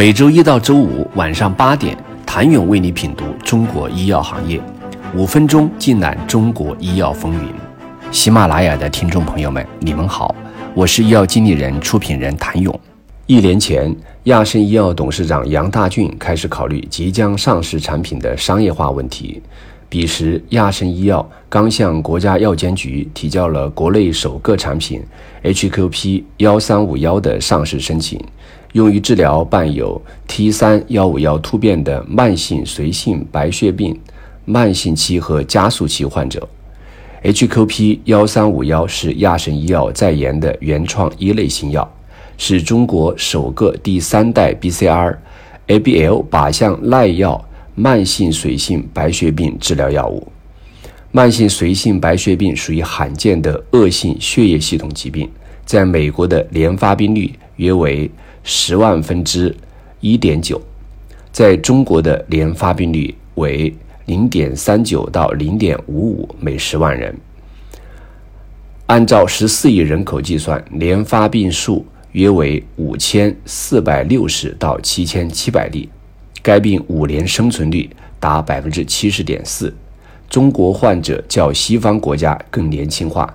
每周一到周五晚上八点，谭勇为你品读中国医药行业，五分钟尽览中国医药风云。喜马拉雅的听众朋友们，你们好，我是医药经理人、出品人谭勇。一年前，亚盛医药董事长杨大俊开始考虑即将上市产品的商业化问题。彼时，亚盛医药刚向国家药监局提交了国内首个产品 HQP 幺三五幺的上市申请。用于治疗伴有 T 三幺五幺突变的慢性髓性白血病慢性期和加速期患者。HQP 幺三五幺是亚盛医药在研的原创一类新药，是中国首个第三代 BCR ABL 靶向耐药慢性髓性白血病治疗药物。慢性髓性白血病属于罕见的恶性血液系统疾病，在美国的年发病率约为。十万分之一点九，在中国的年发病率为零点三九到零点五五每十万人。按照十四亿人口计算，年发病数约为五千四百六十到七千七百例。该病五年生存率达百分之七十点四。中国患者较西方国家更年轻化，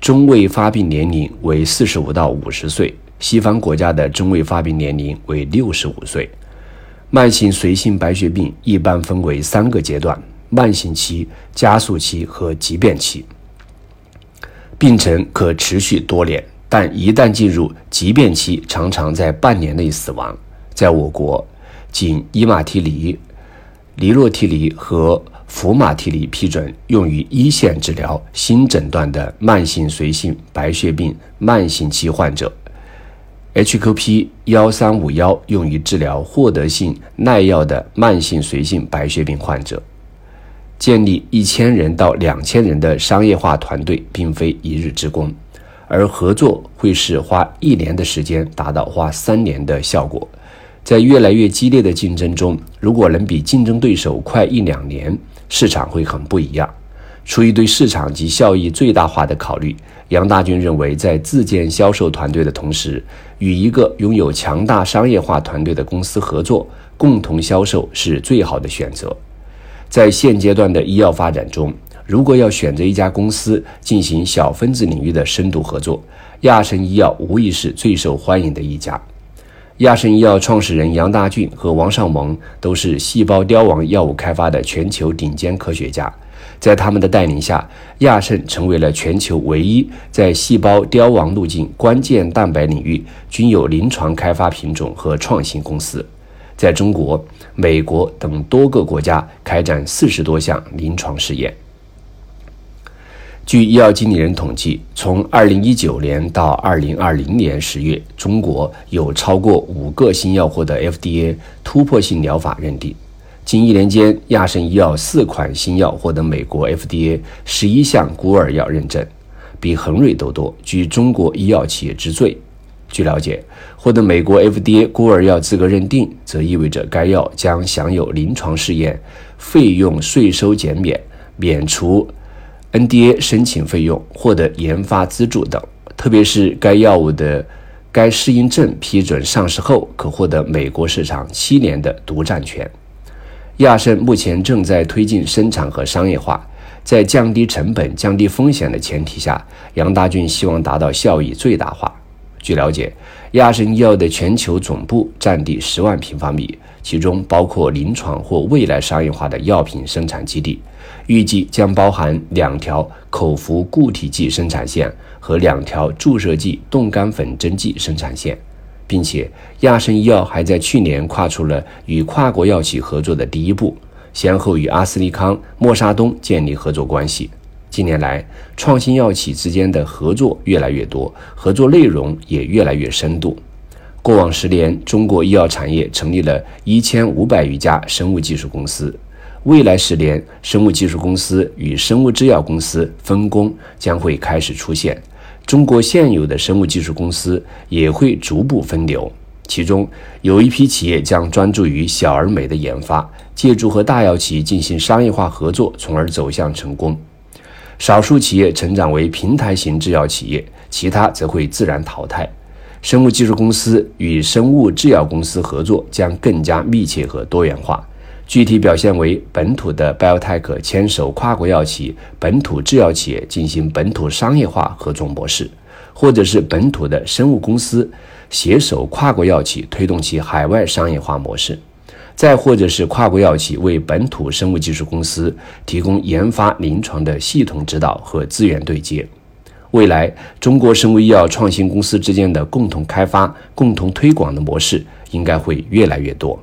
中位发病年龄为四十五到五十岁。西方国家的中位发病年龄为六十五岁。慢性髓性白血病一般分为三个阶段：慢性期、加速期和急变期。病程可持续多年，但一旦进入急变期，常常在半年内死亡。在我国，仅伊马替尼、尼洛替尼和福马替尼批准用于一线治疗新诊断的慢性髓性白血病慢性期患者。HQP 幺三五幺用于治疗获得性耐药的慢性髓性白血病患者。建立一千人到两千人的商业化团队，并非一日之功，而合作会是花一年的时间达到花三年的效果。在越来越激烈的竞争中，如果能比竞争对手快一两年，市场会很不一样。出于对市场及效益最大化的考虑，杨大军认为，在自建销售团队的同时，与一个拥有强大商业化团队的公司合作，共同销售是最好的选择。在现阶段的医药发展中，如果要选择一家公司进行小分子领域的深度合作，亚盛医药无疑是最受欢迎的一家。亚盛医药创始人杨大俊和王尚蒙都是细胞凋亡药物开发的全球顶尖科学家。在他们的带领下，亚盛成为了全球唯一在细胞凋亡路径关键蛋白领域均有临床开发品种和创新公司，在中国、美国等多个国家开展四十多项临床试验。据医药经理人统计，从二零一九年到二零二零年十月，中国有超过五个新药获得 FDA 突破性疗法认定。近一年间，亚盛医药四款新药获得美国 FDA 十一项孤儿药认证，比恒瑞都多，居中国医药企业之最。据了解，获得美国 FDA 孤儿药资格认定，则意味着该药将享有临床试验费用税收减免、免除 NDA 申请费用、获得研发资助等。特别是该药物的该适应症批准上市后，可获得美国市场七年的独占权。亚盛目前正在推进生产和商业化，在降低成本、降低风险的前提下，杨大俊希望达到效益最大化。据了解，亚盛医药的全球总部占地十万平方米，其中包括临床或未来商业化的药品生产基地，预计将包含两条口服固体剂生产线和两条注射剂冻干粉针剂生产线。并且，亚盛医药还在去年跨出了与跨国药企合作的第一步，先后与阿斯利康、默沙东建立合作关系。近年来，创新药企之间的合作越来越多，合作内容也越来越深度。过往十年，中国医药产业成立了一千五百余家生物技术公司，未来十年，生物技术公司与生物制药公司分工将会开始出现。中国现有的生物技术公司也会逐步分流，其中有一批企业将专注于小而美的研发，借助和大药企进行商业化合作，从而走向成功。少数企业成长为平台型制药企业，其他则会自然淘汰。生物技术公司与生物制药公司合作将更加密切和多元化。具体表现为：本土的 biotech 牵手跨国药企、本土制药企业进行本土商业化合作模式，或者是本土的生物公司携手跨国药企推动其海外商业化模式，再或者是跨国药企为本土生物技术公司提供研发临床的系统指导和资源对接。未来，中国生物医药创新公司之间的共同开发、共同推广的模式应该会越来越多。